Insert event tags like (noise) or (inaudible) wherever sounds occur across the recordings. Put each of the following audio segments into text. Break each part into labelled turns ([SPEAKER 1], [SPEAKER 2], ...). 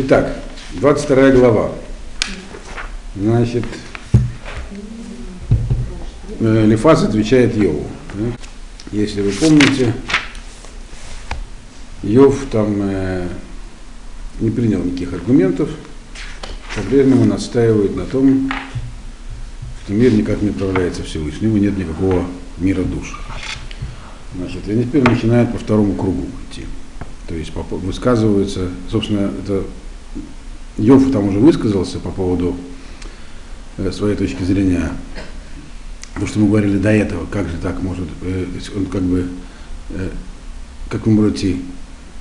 [SPEAKER 1] Итак, 22 глава. Значит, э, Лифас отвечает Йову. Если вы помните, Йов там э, не принял никаких аргументов, по-прежнему настаивает на том, что мир никак не управляется Всевышним, и нет никакого мира душ. Значит, и теперь начинает по второму кругу идти. То есть высказывается, собственно, это Йов там уже высказался по поводу э, своей точки зрения, потому что мы говорили до этого, как же так может, э, он как бы, э, как вы можете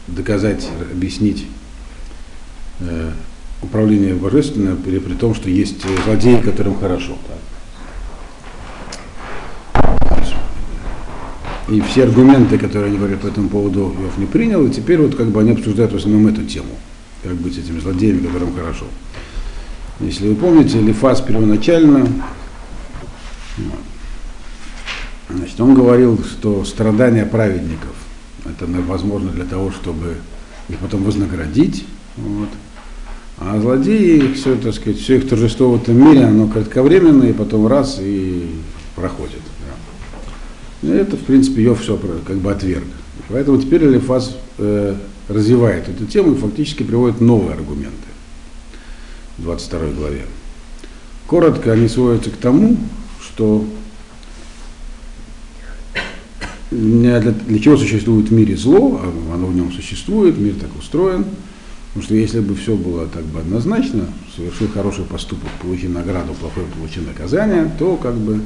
[SPEAKER 1] доказать, объяснить управление божественное при, при том, что есть злодеи, которым хорошо. И все аргументы, которые они говорят по этому поводу, Иов не принял, и теперь вот как бы они обсуждают в основном эту тему, как быть этими злодеями, которым хорошо. Если вы помните, Лифас первоначально, значит, он говорил, что страдания праведников это возможно для того, чтобы их потом вознаградить. Вот. А злодеи, все, так сказать, все их торжество в этом мире, оно кратковременное, и потом раз и проходит. да. И это, в принципе, ее все как бы отверг. Поэтому теперь Элифаз э, развивает эту тему и фактически приводит новые аргументы в 22 главе. Коротко они сводятся к тому, что для, для чего существует в мире зло, а оно в нем существует, мир так устроен, потому что если бы все было так бы однозначно, совершил хороший поступок, получи награду, плохой получи наказание, то как бы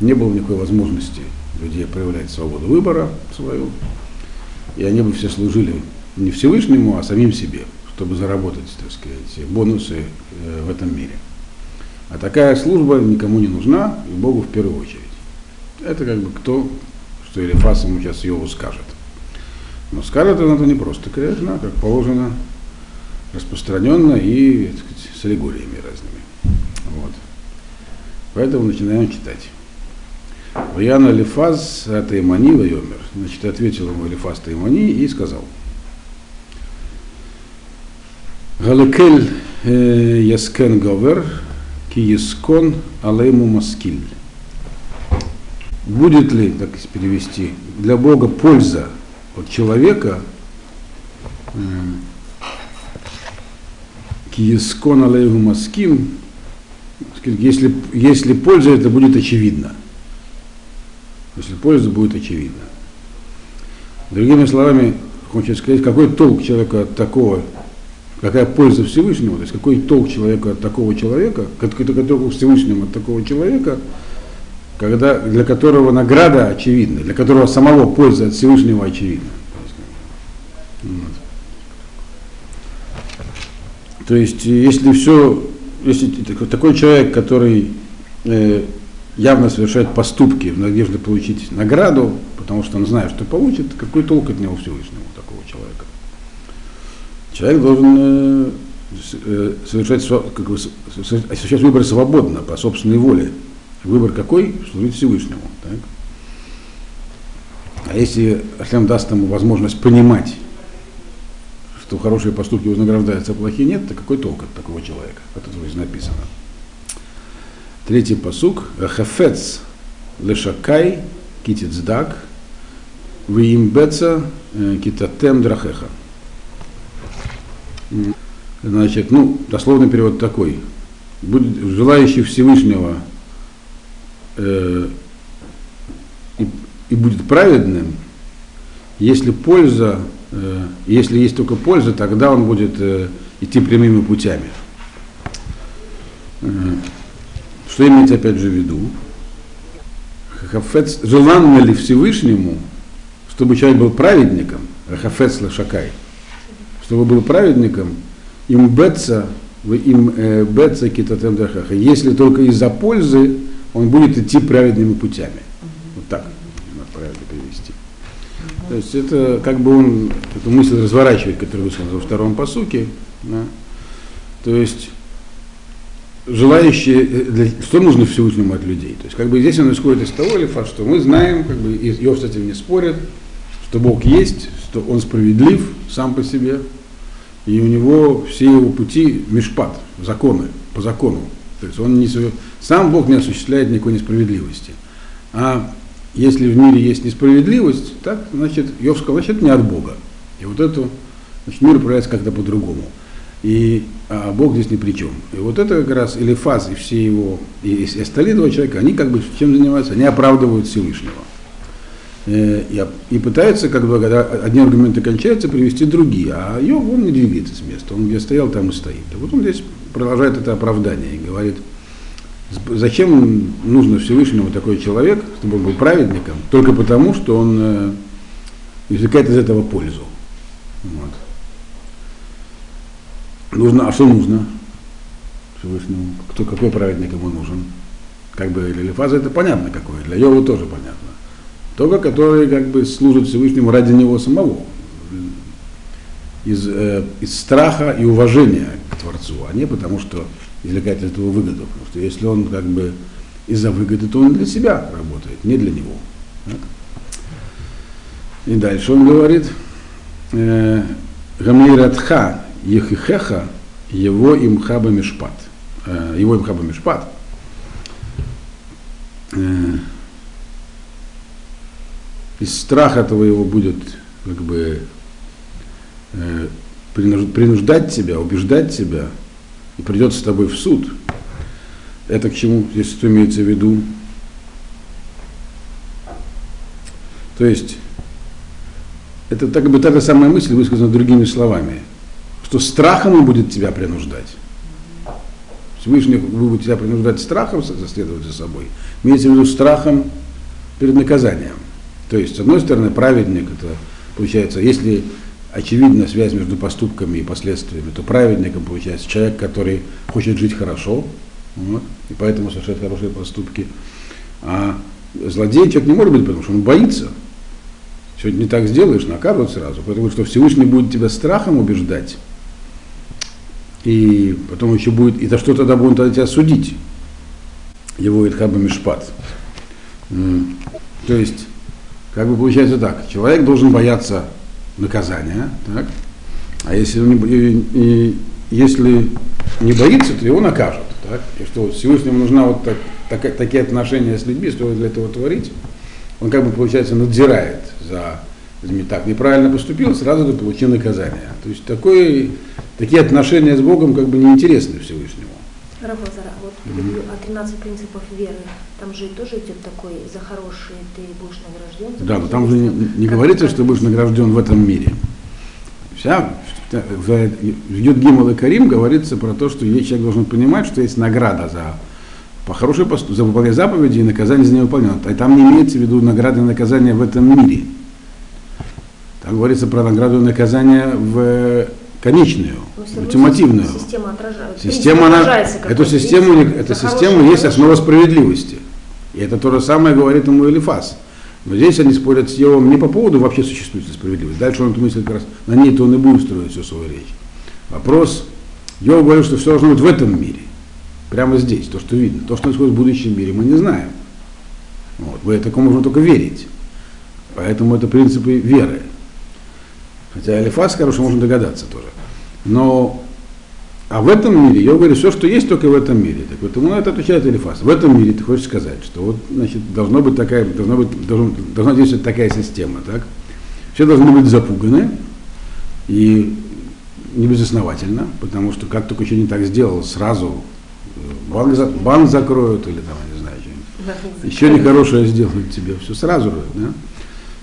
[SPEAKER 1] не было никакой возможности людей проявлять свободу выбора свою, и они бы все служили не Всевышнему, а самим себе, чтобы заработать, так сказать, бонусы э, в этом мире. А такая служба никому не нужна, и Богу в первую очередь. Это как бы кто, что Элифас ему сейчас Йову скажет. Но скажет он это не просто, конечно, а как положено, распространенно и так сказать, с аллегориями разными. Вот. Поэтому начинаем читать. Ваяна Лифаз Таимани Вайомер. Значит, ответил ему Лифаз Таимани и сказал. Галакель э, яскен говер, ки яскон алейму маскиль. Будет ли, так перевести, для Бога польза от человека, э, ки яскон алейму маским, если, если польза это будет очевидна. Если польза будет очевидна. Другими словами, хочется сказать, какой толк человека от такого, какая польза Всевышнему, то есть какой толк человека от такого человека, какой толк Всевышнему от такого человека, когда, для которого награда очевидна, для которого самого польза от Всевышнего очевидна. Вот. То есть, если все, если такой человек, который э, явно совершает поступки в надежде получить награду, потому что он знает, что получит, какой толк от него Всевышнего, такого человека. Человек должен э, э, совершать, как бы, осуществлять выбор свободно, по собственной воле. Выбор какой? Служить Всевышнему. Так? А если Ашлем даст ему возможность понимать, что хорошие поступки вознаграждаются, а плохие нет, то какой толк от такого человека? Это здесь написано. Третий посук. Хафец лешакай китицдак виимбеца китатем драхеха. Значит, ну, дословный перевод такой. Будет, желающий Всевышнего э, и, и будет праведным, если польза, э, если есть только польза, тогда он будет э, идти прямыми путями. Э, что имеется опять же в виду? Хафец, желанно ли Всевышнему, чтобы человек был праведником, Хафец Лашакай, чтобы был праведником, им беца, им беца китатем дахаха, если только из-за пользы он будет идти праведными путями. Вот так надо правильно перевести. То есть это как бы он эту мысль разворачивает, которую высказал во втором посуке. Да? То есть желающие, для, что нужно Всевышнему от людей. То есть как бы здесь он исходит из того лифа, что мы знаем, как бы, и Иов с этим не спорит, что Бог есть, что Он справедлив сам по себе, и у него все его пути мешпат, законы, по закону. То есть он не, сам Бог не осуществляет никакой несправедливости. А если в мире есть несправедливость, так, значит, Йов сказал, значит, не от Бога. И вот это, значит, мир управляется как-то по-другому. И а Бог здесь ни при чем. И вот это как раз Элифаз и все его, и, и остальные два человека, они как бы чем занимаются? Они оправдывают Всевышнего. Э, и, пытаются, как бы, когда одни аргументы кончаются, привести другие. А Йов, он не двигается с места. Он где стоял, там и стоит. И вот он здесь продолжает это оправдание и говорит, зачем нужно Всевышнему такой человек, чтобы он был праведником, только потому, что он э, извлекает из этого пользу. Вот. Нужно, а что нужно Всевышнему? Кто, какой праведник ему нужен? Как бы для Лифаза это понятно какое, для Йова тоже понятно. Только который как бы служит Всевышнему ради него самого. Из, э, из страха и уважения к Творцу, а не потому, что извлекает из этого выгоду. Потому что если он как бы из-за выгоды, то он для себя работает, не для него. Так? И дальше он говорит, э, Гамейратха Ехихеха, его имхаба мишпат. Э, его имхаба мишпат. Э, из страха твоего будет как бы э, принуждать тебя, убеждать тебя, и придется с тобой в суд. Это к чему здесь что имеется в виду? То есть, это так бы та же самая мысль высказана другими словами что страхом он будет тебя принуждать. Всевышний будет тебя принуждать страхом следовать за собой. Имеется в виду страхом перед наказанием. То есть, с одной стороны, праведник, это получается, если очевидна связь между поступками и последствиями, то праведником получается человек, который хочет жить хорошо, вот, и поэтому совершает хорошие поступки. А злодей человек не может быть, потому что он боится. Сегодня не так сделаешь, накажут сразу. Потому что Всевышний будет тебя страхом убеждать и потом еще будет, и за что тогда будут тогда тебя судить? Его Итхаба Мишпат. То есть, как бы получается так, человек должен бояться наказания, так? а если, он не, и, и, если не боится, то его накажут. Так? И что Всевышнему нужна вот так, так, такие отношения с людьми, что для этого творить, он как бы, получается, надзирает за людьми. Так, неправильно поступил, сразу ты получил наказание. То есть такой такие отношения с Богом как бы неинтересны Всевышнему.
[SPEAKER 2] Равлазара, вот mm-hmm. о 13 принципах веры, там же тоже идет такой, за хорошие ты будешь награжден.
[SPEAKER 1] Да, но там же не, не говорится, что будешь награжден в этом мире. Вся, в, Юд Гимал и Карим говорится про то, что человек должен понимать, что есть награда за по хорошей посту, за выполнение заповеди и наказание за невыполнение. А там не имеется в виду награды и наказания в этом мире. Там говорится про награду и наказание в конечную, ну, ультимативную. Система, отражает, система она, эту систему, есть, эту систему есть основа справедливости. И это то же самое говорит ему Элифас. Но здесь они спорят с Йовом не по поводу вообще существует справедливость. Дальше он эту мысль как раз, на ней-то он и будет строить всю свою речь. Вопрос, Йов говорит, что все должно быть в этом мире. Прямо здесь, то, что видно. То, что происходит в будущем мире, мы не знаем. Вот. В это можно только верить. Поэтому это принципы веры. Хотя Алифас, короче, можно догадаться тоже. Но а в этом мире, я говорю, все, что есть, только в этом мире. Так вот, ему на это отвечает Элифас. В этом мире ты хочешь сказать, что вот, значит, должно быть такая, должна быть, должна, должна действовать такая система, так? Все должны быть запуганы и не безосновательно, потому что как только еще не так сделал, сразу э, банк, за, банк закроют или там, не знаю, что-нибудь. Еще нехорошее сделают тебе, все сразу, да?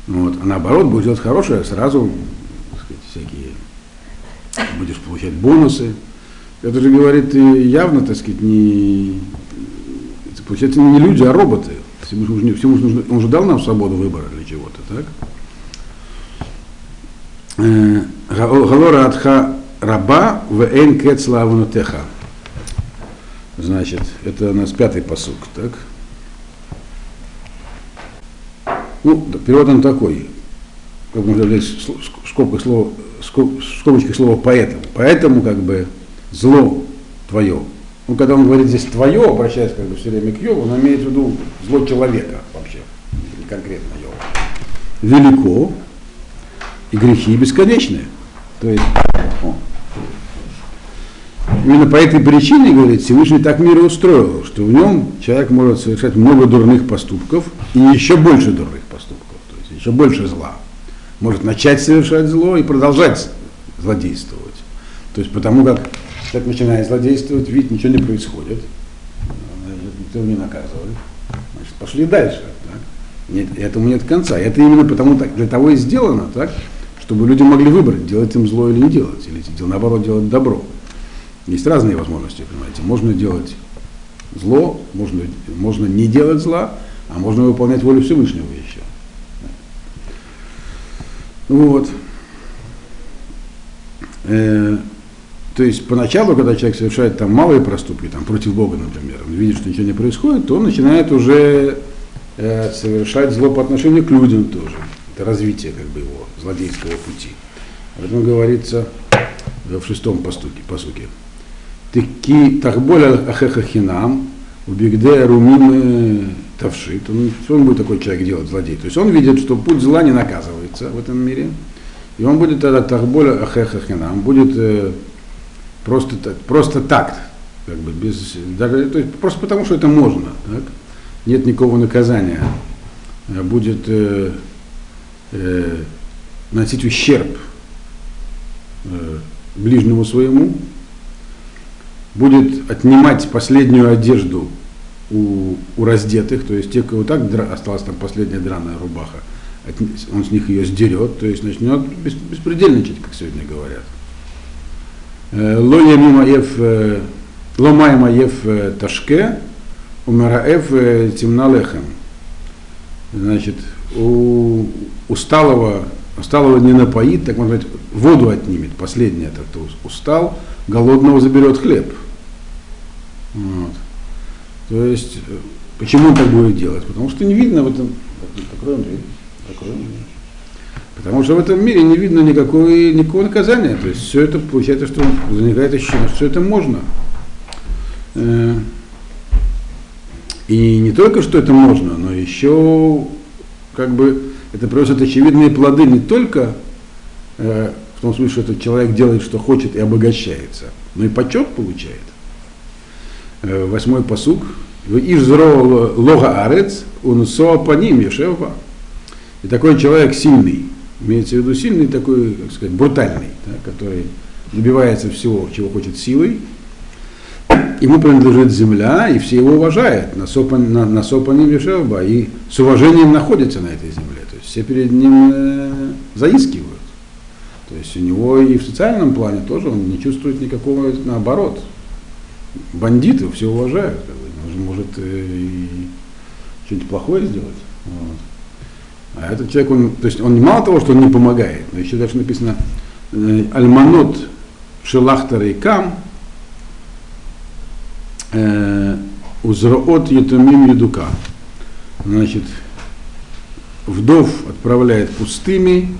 [SPEAKER 1] Вот. А наоборот, будет делать хорошее, сразу будешь получать бонусы. Это же говорит явно, так сказать, не, получается, не люди, а роботы. Всему нужно, всему нужно, он же дал нам свободу выбора для чего-то, так? Э, Галора Атха Раба в Эйн Кецла Теха. Значит, это у нас пятый посук, так? Ну, перевод он такой как можно взять в скобках слово, слово поэтому. Поэтому как бы зло твое. Ну, когда он говорит здесь твое, обращаясь как бы все время к Йову, он имеет в виду зло человека вообще, не конкретно Йова. Велико и грехи бесконечные. То есть, о, именно по этой причине, говорит, Всевышний так мир и устроил, что в нем человек может совершать много дурных поступков и еще больше дурных поступков, то есть еще больше зла. Может начать совершать зло и продолжать злодействовать. То есть потому как человек начинает злодействовать, видит, ничего не происходит, никто не наказывает, значит, пошли дальше. Так? Нет, этому нет конца. Это именно потому, так, для того и сделано, так, чтобы люди могли выбрать, делать им зло или не делать, или наоборот делать добро. Есть разные возможности, понимаете. Можно делать зло, можно, можно не делать зла, а можно выполнять волю Всевышнего. Вот. Э, то есть поначалу, когда человек совершает там малые проступки, там против Бога, например, он видит, что ничего не происходит, то он начинает уже э, совершать зло по отношению к людям тоже. Это развитие как бы его злодейского пути. Об этом говорится в шестом постуке, посуке. Таки тахболя ахехахинам, убегде румимы тавшит. Он, что он будет такой человек делать, злодей? То есть он видит, что путь зла не наказывается в этом мире. И он будет тогда тахболя ахехахинам, будет э, просто, просто такт, как бы без, даже, то есть просто потому, что это можно. Так? Нет никакого наказания. Будет э, э, носить ущерб э, ближнему своему, будет отнимать последнюю одежду у, у раздетых, то есть те, кого так дра, осталась там последняя драная рубаха, от, он с них ее сдерет, то есть начнет бес, беспредельничать, как сегодня говорят. Э, Лоя мимаев, э, ломай маев э, ташке, умараев темналехем. Значит, у усталого, усталого не напоит, так можно сказать, воду отнимет, последний это кто устал, голодного заберет хлеб. Вот. То есть, э, почему он так будет делать? Потому что не видно в этом, покроем дверь, дверь. Потому что в этом мире не видно никакой, никакого наказания. То есть все это получается, что возникает ощущение, что все это можно. Э, и не только, что это можно, но еще как бы это приносит очевидные плоды не только э, в том смысле, что этот человек делает, что хочет и обогащается, но и почет получает. Восьмой посук. Ишзро лога арец, унсо по ним ешева. И такой человек сильный, имеется в виду сильный такой, как сказать, брутальный, да, который добивается всего, чего хочет силой, ему принадлежит земля, и все его уважают, на, сопан, на, на Вишевба, и с уважением находятся на этой земле. То есть все перед ним э, заискивают. То есть у него и в социальном плане тоже он не чувствует никакого, наоборот. Бандиты все уважают, как бы, может э, и что-нибудь плохое сделать. Вот. А этот человек, он, то есть он мало того, что он не помогает, но еще даже написано э, Альманот Шелахтар и Кам, Э, Узроот Етумим Едука. Значит, вдов отправляет пустыми,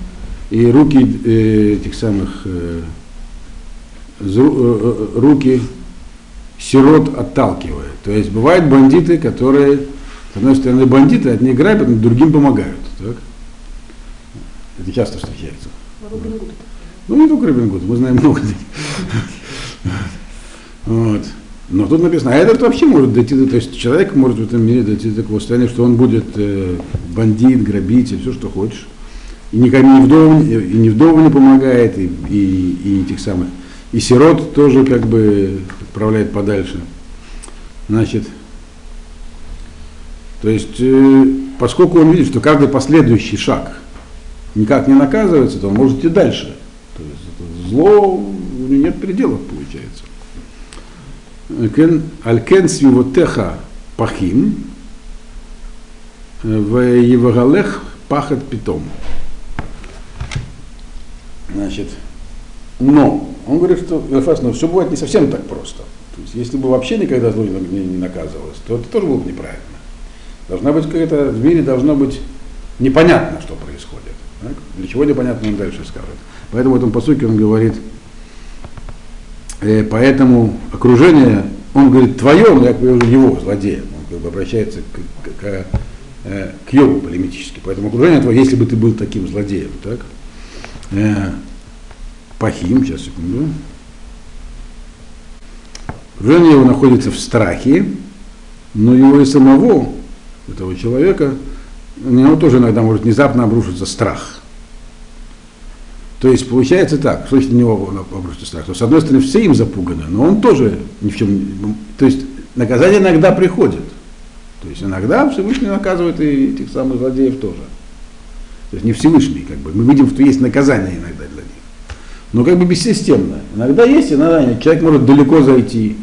[SPEAKER 1] и руки э, этих самых э, руки сирот отталкивает. То есть бывают бандиты, которые, с одной стороны, бандиты, от них грабят, но другим помогают. Так? Это часто встречается. Ну, не только Робин Гуд, мы знаем много. Вот. Но тут написано, а этот вообще может дойти до, то есть человек может в этом мире дойти до такого состояния, что он будет э, бандит, грабитель, все, что хочешь. И никому ни вдову, и ни вдову не помогает, и, и, и этих самых. И сирот тоже как бы отправляет подальше. Значит, то есть, э, поскольку он видит, что каждый последующий шаг никак не наказывается, то он может идти дальше. То есть зло, у него нет пределов, получается. Алькен свивотеха пахим, в Евагалех пахат питом. Значит, но, он говорит, что но все бывает не совсем так просто. То есть, если бы вообще никогда зло не, не наказывалось, то это тоже было бы неправильно. Должна быть какая-то, в мире должно быть непонятно, что происходит. Так? Для чего непонятно, он дальше скажет. Поэтому в этом посуке он говорит, Э, поэтому окружение, он говорит, твое, но я говорю, его, злодея. Он как бы обращается к, к, к, э, к Йову полемически. Поэтому окружение твое, если бы ты был таким злодеем, так? Э, Пахим, сейчас секунду. окружение его находится в страхе, но его и самого, этого человека, у него тоже иногда может внезапно обрушиться страх. То есть получается так, что на него обрушится страх? То, с одной стороны, все им запуганы, но он тоже ни в чем... То есть наказание иногда приходит. То есть иногда Всевышний наказывает и этих самых злодеев тоже. То есть не Всевышний, как бы. Мы видим, что есть наказание иногда для них. Но как бы бессистемно. Иногда есть, иногда нет. Человек может далеко зайти,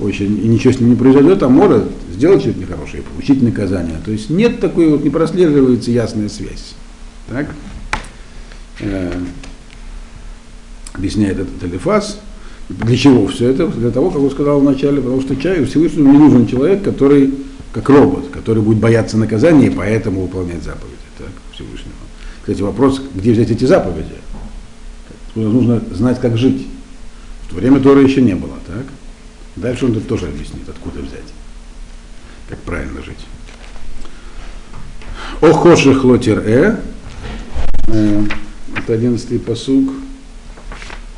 [SPEAKER 1] очень, и ничего с ним не произойдет, а может сделать что-то нехорошее и получить наказание. То есть нет такой вот, не прослеживается ясная связь. Так? Э, объясняет этот Алифас. Для чего все это? Для того, как он сказал вначале, потому что чаю Всевышнему не нужен человек, который как робот, который будет бояться наказания и поэтому выполнять заповеди так, Всевышнего. Кстати, вопрос, где взять эти заповеди? Нужно знать, как жить. В то время Тора еще не было, так? Дальше он тут тоже объяснит, откуда взять, как правильно жить. Охоши хлотер э, э, это одиннадцатый посук.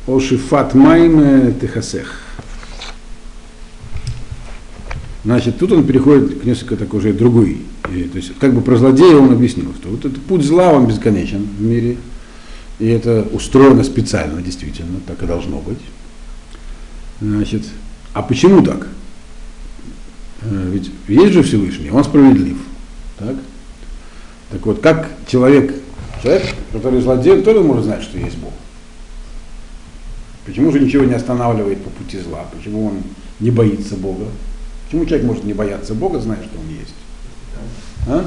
[SPEAKER 1] Ошифат майм техасех. Значит, тут он переходит к несколько такой уже другой. И, то есть, как бы про злодея он объяснил, что вот этот путь зла, он бесконечен в мире. И это устроено специально, действительно, так и должно быть. Значит, а почему так? Э, ведь есть же Всевышний, он справедлив. Так? Так вот, как человек, человек, который злодей, тоже может знать, что есть Бог. Почему же ничего не останавливает по пути зла? Почему он не боится Бога? Почему человек может не бояться Бога, зная, что он есть? А?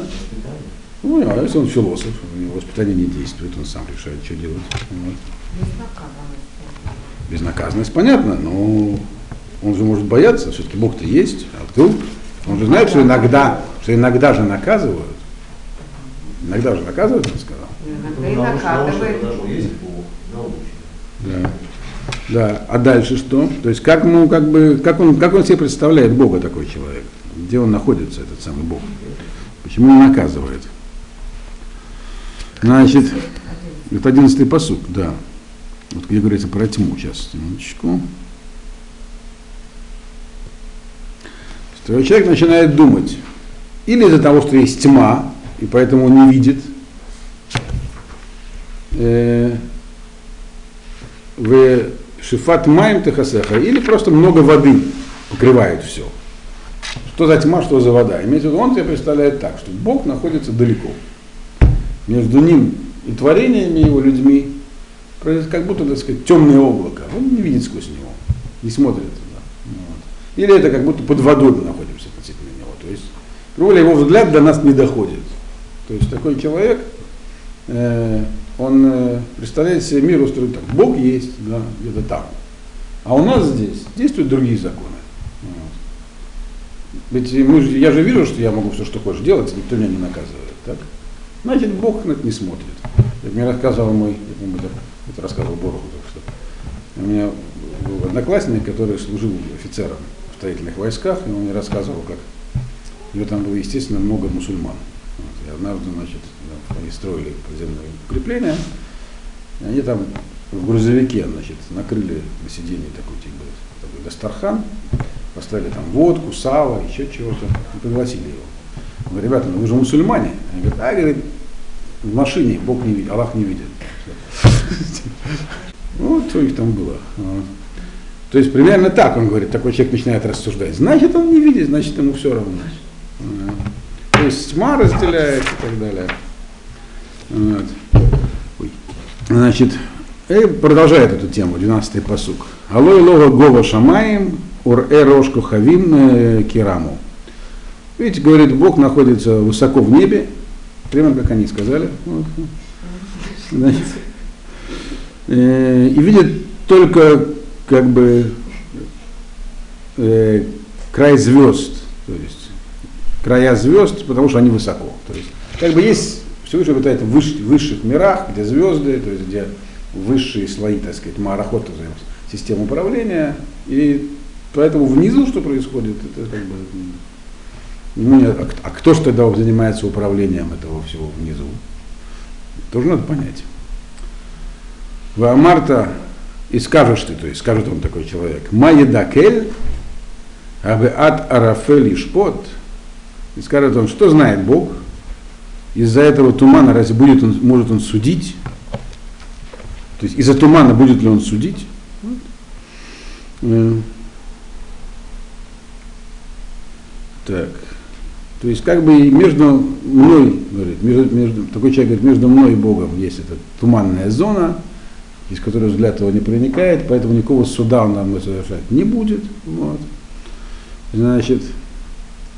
[SPEAKER 1] Ну, а если он философ, у него воспитание не действует, он сам решает, что делать. Вот. Безнаказанность. Безнаказанность, понятно, но он же может бояться, все-таки Бог-то есть, а вдруг он же знает, что иногда, что иногда же наказывают. Иногда же наказывают, он сказал. Иногда и Да. Да. А дальше что? То есть как, ему, как, бы, как, он, как он себе представляет Бога такой человек? Где он находится, этот самый Бог? Почему он наказывает? Значит, это одиннадцатый посуд, да. Вот где говорится про тьму, сейчас, минуточку. то человек начинает думать, или из-за того, что есть тьма, и поэтому он не видит, э, в шифат маем техасеха, или просто много воды покрывает все. Что за тьма, что за вода. Имеется в виду, он себе представляет так, что Бог находится далеко. Между ним и творениями его людьми, как будто, так сказать, темное облако. Он не видит сквозь него, не смотрит или это как будто под водой мы находимся относительно него. То есть, грубо его взгляд до нас не доходит. То есть такой человек, э, он э, представляет себе мир устроить так. Бог есть, да, где-то там. А у нас здесь действуют другие законы. Вот. Ведь мы, я же вижу, что я могу все, что хочешь делать, никто меня не наказывает. Так? Значит, Бог на это не смотрит. Мне рассказывал мой, я помню, это, это рассказывал Бороху, что у меня был одноклассник, который служил офицером строительных войсках, и он мне рассказывал, как у него там было, естественно, много мусульман. Вот, и однажды, значит, они строили подземное укрепление, и они там в грузовике, значит, накрыли на сиденье такой, типа, такой Дастархан, поставили там водку, сало, еще чего-то, и пригласили его. Он говорит, ребята, ну вы же мусульмане. Они говорят, а, говорит, в машине Бог не видит, Аллах не видит. (laughs) Вот что у них там было. То есть примерно так он говорит, такой человек начинает рассуждать. Значит, он не видит, значит, ему все равно. То есть тьма разделяет и так далее. Вот. Значит, и продолжает эту тему, 12-й посук. Алой лога гова шамаем, ур э рошку хавим кираму. Видите, говорит, Бог находится высоко в небе, примерно как они сказали. Э, и видит только как бы э, край звезд, то есть края звезд, потому что они высоко. То есть как бы есть Всевышний обитает в высших, высших мирах, где звезды, то есть где высшие слои, так сказать, марахот, систем управления, и поэтому внизу что происходит, это как бы ну, а, а кто же тогда занимается управлением этого всего внизу? Тоже надо понять. Марта И скажешь ты, то есть скажет он такой человек, Маедакель, абе ат арафель ишпот, и скажет он, что знает Бог, из-за этого тумана разве будет он, может он судить? То есть из-за тумана будет ли он судить? Э. Так. То есть как бы между мной, говорит, между, между, такой человек говорит, между мной и Богом есть эта туманная зона, из которой взгляд его не проникает, поэтому никакого суда он нам совершать не будет. Вот. Значит,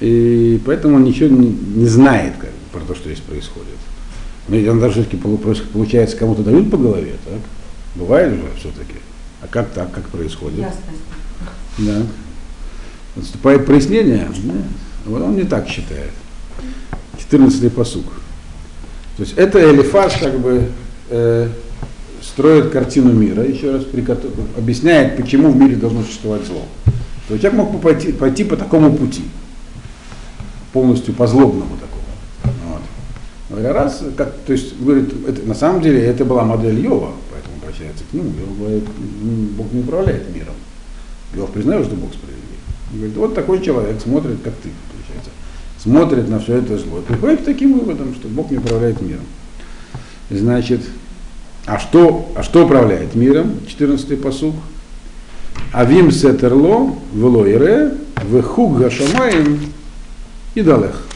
[SPEAKER 1] и поэтому он ничего не, не знает как, про то, что здесь происходит. Но он даже все-таки получается, кому-то дают по голове, так? Бывает же все-таки. А как так, как происходит? Ясность. Да. Наступает прояснение. Да? Вот он не так считает. 14-й посук. То есть это Элифаз как бы э, строит картину мира, еще раз объясняет, почему в мире должно существовать зло. То есть человек мог пойти, пойти по такому пути, полностью по злобному такому. Вот. Раз, как, то есть, говорит, это, на самом деле это была модель Йова, поэтому обращается к нему. Йов говорит, Бог не управляет миром. Йов признает, что Бог справедлив. Говорит, вот такой человек смотрит, как ты, смотрит на все это зло. Приходит к таким выводам, что Бог не управляет миром. Значит, а что, а что управляет миром? 14-й посуг. Авим сетерло, вело ире, вехуг гашамаем и далех.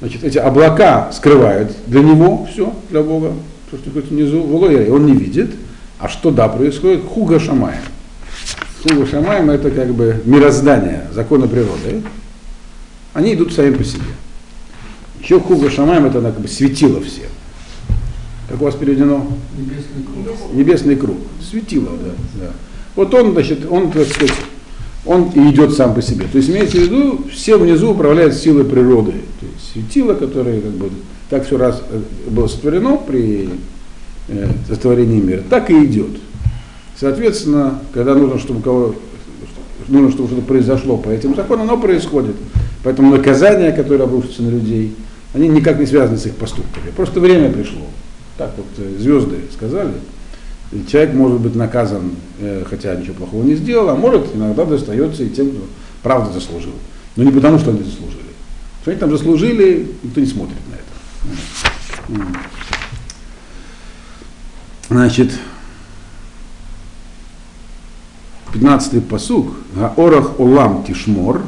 [SPEAKER 1] Значит, эти облака скрывают для него все, для Бога, то, что находится внизу, вело ире, он не видит. А что да происходит? Хуга шамаем. Хуга шамаем это как бы мироздание, законы природы. Они идут сами по себе. Еще хуга шамаем это как бы светило всем. Как у вас переведено? Небесный круг. Небесный круг. Светило, да. да. Вот он, значит, он, так сказать, он и идет сам по себе. То есть имеется в виду, все внизу управляют силой природы. То есть светило, которое как бы так все раз э, было сотворено при э, сотворении мира, так и идет. Соответственно, когда нужно, чтобы кого нужно, чтобы что-то произошло по этим законам, оно происходит. Поэтому наказания, которые обрушатся на людей, они никак не связаны с их поступками. Просто время пришло так вот э, звезды сказали, человек может быть наказан, э, хотя ничего плохого не сделал, а может иногда достается и тем, кто правда заслужил. Но не потому, что они заслужили. Что они там заслужили, никто не смотрит на это. Значит, 15-й посуг. Гаорах олам тишмор,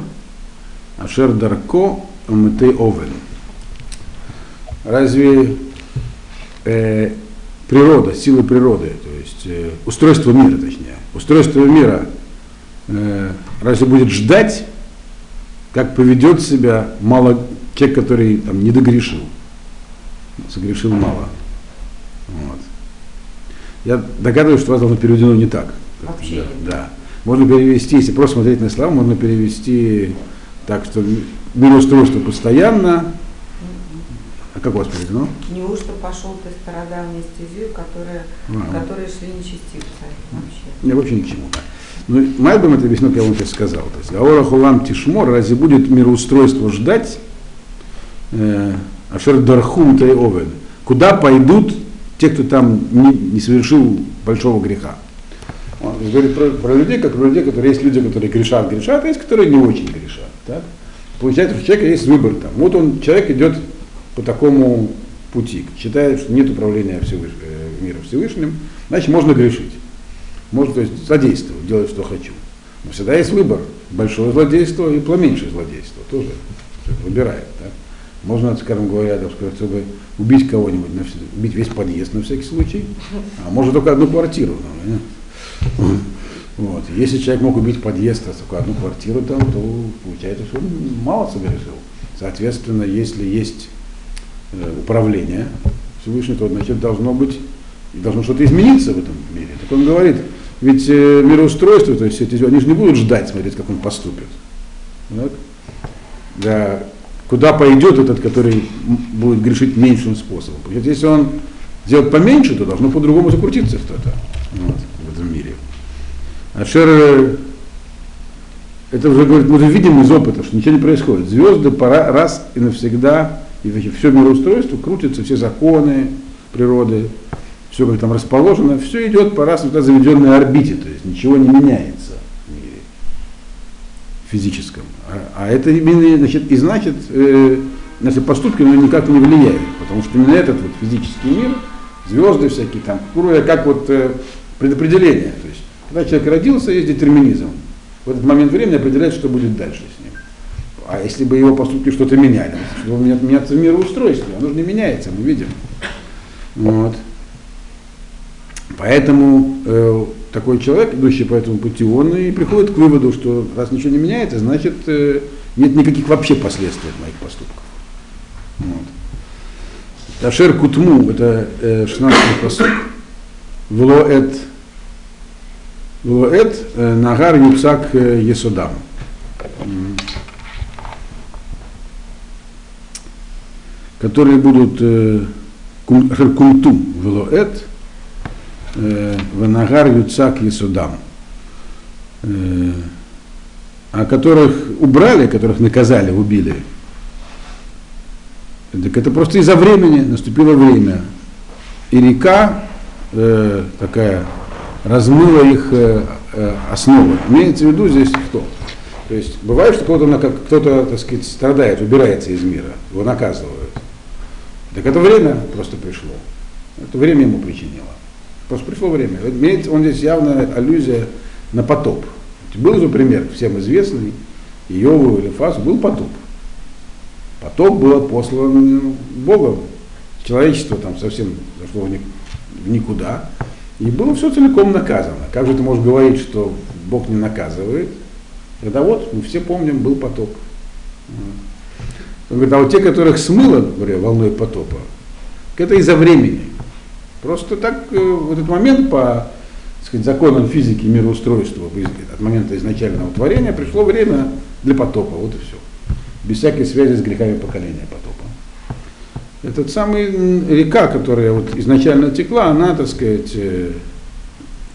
[SPEAKER 1] ашер дарко омытей овен. Разве э, природа, силы природы, то есть э, устройство мира, точнее. Устройство мира э, разве будет ждать, как поведет себя мало человек, который там не догрешил, согрешил мало. Вот. Я догадываюсь, что у вас должно переведено не так.
[SPEAKER 2] Вообще.
[SPEAKER 1] Да, да. Можно перевести, если просто смотреть на слова, можно перевести так, что мироустройство постоянно, как у вас переведено?
[SPEAKER 3] Неужто пошел ты стародавней стезей, которые, а, которые шли нечестивцы вообще?
[SPEAKER 1] Не, вообще ни к чему. Ну, Майбам это объяснил, как я вам сейчас сказал. То есть, Аора Хулам Тишмор, разве будет мироустройство ждать? Э, Ашер Дархум Овен. Куда пойдут те, кто там не, не совершил большого греха? Он говорит про, про людей, как про людей, которые есть люди, которые грешат, грешат, а есть, которые не очень грешат. Так? Получается, у человека есть выбор там. Вот он, человек идет по такому пути, считает, что нет управления Всевыш... Э, мира Всевышним, значит можно грешить. Можно то есть, злодействовать, делать, что хочу. Но всегда есть выбор. Большое злодейство и поменьшее злодейство. Тоже выбирает. Так? Можно, скажем говоря, так сказать, чтобы убить кого-нибудь, убить весь подъезд на всякий случай, а может только одну квартиру. Ну, вот. Если человек мог убить подъезд, только одну квартиру там, то получается, что он мало совершил. Соответственно, если есть Э, управления Всевышнего, то значит должно быть, должно что-то измениться в этом мире. Так он говорит, ведь э, мироустройство, то есть они же не будут ждать, смотреть, как он поступит. Так? Да, куда пойдет этот, который будет грешить меньшим способом. Если он сделает поменьше, то должно по-другому закрутиться что-то вот. А Шер, э, это уже говорит, мы уже видим из опыта, что ничего не происходит. Звезды пора раз и навсегда и все мироустройство крутится, все законы природы, все как там расположено, все идет по раз заведенной орбите, то есть ничего не меняется в мире физическом. А, а это именно значит, и значит, э, наши поступки ну, никак не влияют, потому что именно этот вот физический мир, звезды всякие там, как вот э, предопределение. Когда человек родился, есть детерминизм. В этот момент времени определяет, что будет дальше с ним. А если бы его поступки что-то меняли, что меняться в мироустройстве, оно же не меняется, мы видим. Вот. Поэтому э, такой человек, идущий по этому пути, он и приходит к выводу, что раз ничего не меняется, значит э, нет никаких вообще последствий от моих поступков. Вот. Ташер Кутму, это э, 16-й посуд, Влоэт э, Нагар э, Есудам. Которые будут э, культум Влоэт, э, Ванагар Юцак Есудам. А которых убрали, которых наказали, убили, так это просто из-за времени, наступило время. И река э, такая размыла их э, э, основы. Имеется в виду здесь кто? То есть бывает, что кто-то, кто-то так сказать, страдает, убирается из мира, его наказывают. Так это время просто пришло. Это время ему причинило. Просто пришло время. Он здесь явно аллюзия на потоп. Был же пример всем известный, Иову или Фасу, был потоп. Потоп было послан Богом. Человечество там совсем зашло в никуда. И было все целиком наказано. Как же ты можешь говорить, что Бог не наказывает? Когда вот, мы все помним, был потоп. Он говорит, а вот те, которых смыло, говоря, волной потопа, это из-за времени. Просто так э, в этот момент по сказать, законам физики мироустройства, от момента изначального творения, пришло время для потопа. Вот и все без всякой связи с грехами поколения потопа. Этот самый река, которая вот изначально текла, она, так сказать, э,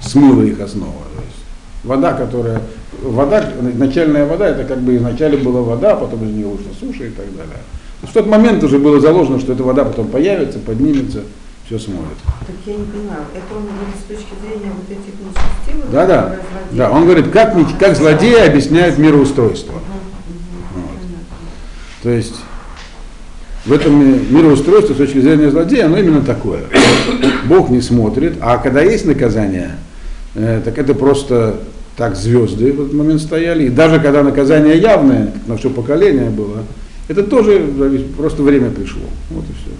[SPEAKER 1] смыла их основу. вода, которая, вода, начальная вода, это как бы изначально была вода, потом из нее вышла суша и так далее. В тот момент уже было заложено, что эта вода потом появится, поднимется, все смоет.
[SPEAKER 3] Так я не понимаю, это он говорит с точки зрения вот этих нечестивых?
[SPEAKER 1] Да, да. Да, он говорит, как, как злодеи объясняют мироустройство. Угу. То есть в этом мироустройстве с точки зрения злодея, оно именно такое. Бог не смотрит, а когда есть наказание, э, так это просто так звезды в этот момент стояли. И даже когда наказание явное, как на все поколение было, это тоже просто время пришло. Вот и все.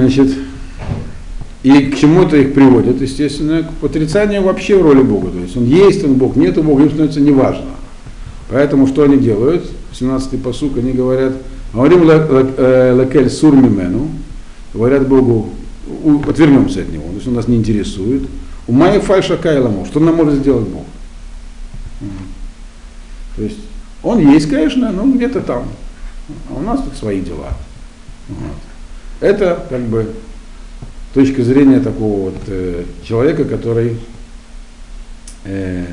[SPEAKER 1] Значит, и к чему это их приводит? Естественно, к отрицанию вообще роли Бога. То есть он есть, он Бог, нет Бога, им становится неважно. Поэтому что они делают? 17-й посук, они говорят, говорим э, лекель сур мимену, говорят Богу, отвернемся от него, то есть он нас не интересует. У Майя фальша кайламу, что нам может сделать Бог? То есть он есть, конечно, но где-то там. А у нас тут свои дела. Вот. Это как бы точка зрения такого вот э, человека, который э,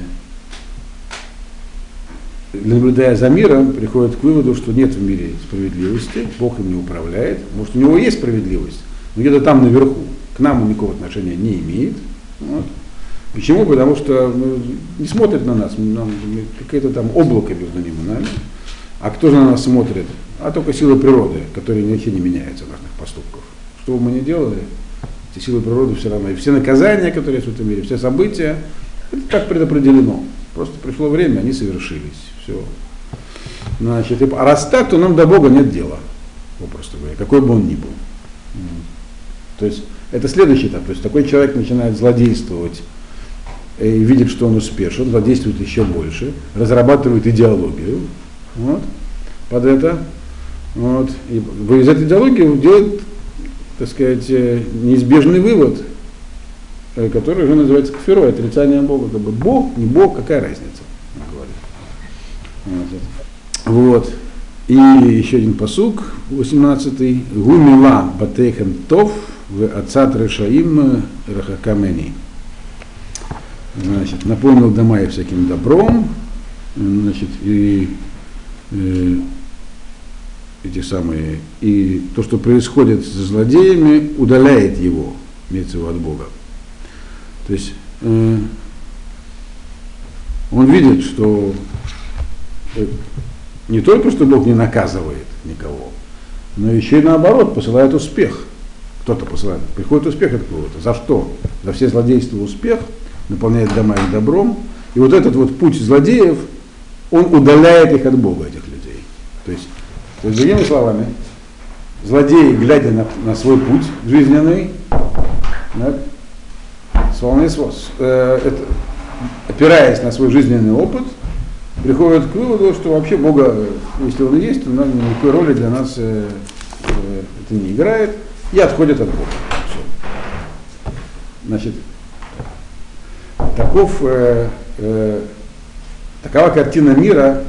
[SPEAKER 1] наблюдая за миром, приходит к выводу, что нет в мире справедливости, Бог им не управляет. Может, у него есть справедливость, но где-то там наверху. К нам он никакого отношения не имеет. Вот. Почему? Потому что ну, не смотрит на нас, нам, какое-то там облако между ним и нами. А кто же на нас смотрит? А только силы природы, которые вообще не меняются наших поступков. Что бы мы ни делали, эти силы природы все равно. И все наказания, которые есть в этом мире, все события, это так предопределено. Просто пришло время, они совершились. Все. Значит, а раз так, то нам до Бога нет дела, попросту говоря, какой бы он ни был. То есть это следующий этап. То есть такой человек начинает злодействовать и видит, что он успешен, злодействует еще больше, разрабатывает идеологию вот, под это. Вот, и из этой идеологии делает, так сказать, э, неизбежный вывод, э, который уже называется кафирой, отрицание Бога. Как бы Бог, не Бог, какая разница? Вот. И еще один посук, 18-й. Гумила батейхем тов в ацат решаим рахакамени. Значит, напомнил дома и всяким добром, значит, и, и, эти самые, и то, что происходит с злодеями, удаляет его, имеется виду от Бога. То есть э, он видит, что э, не только, что Бог не наказывает никого, но еще и наоборот посылает успех. Кто-то посылает. Приходит успех от кого-то. За что? За все злодейства успех, наполняет дома их добром. И вот этот вот путь злодеев, он удаляет их от Бога, этих людей. То есть, то есть другими словами, злодеи, глядя на, на свой путь жизненный, да, с, э, это, опираясь на свой жизненный опыт, приходят к выводу, что вообще Бога, если Он есть, то никакой роли для нас э, э, это не играет, и отходят от Бога. Все. Значит, таков, э, э, такова картина мира,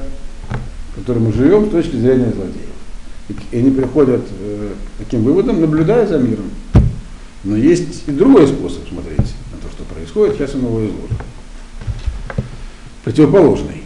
[SPEAKER 1] в которой мы живем с точки зрения злодеев. И, и они приходят э, к таким выводам, наблюдая за миром. Но есть и другой способ смотреть на то, что происходит, сейчас он его изложу. Противоположный.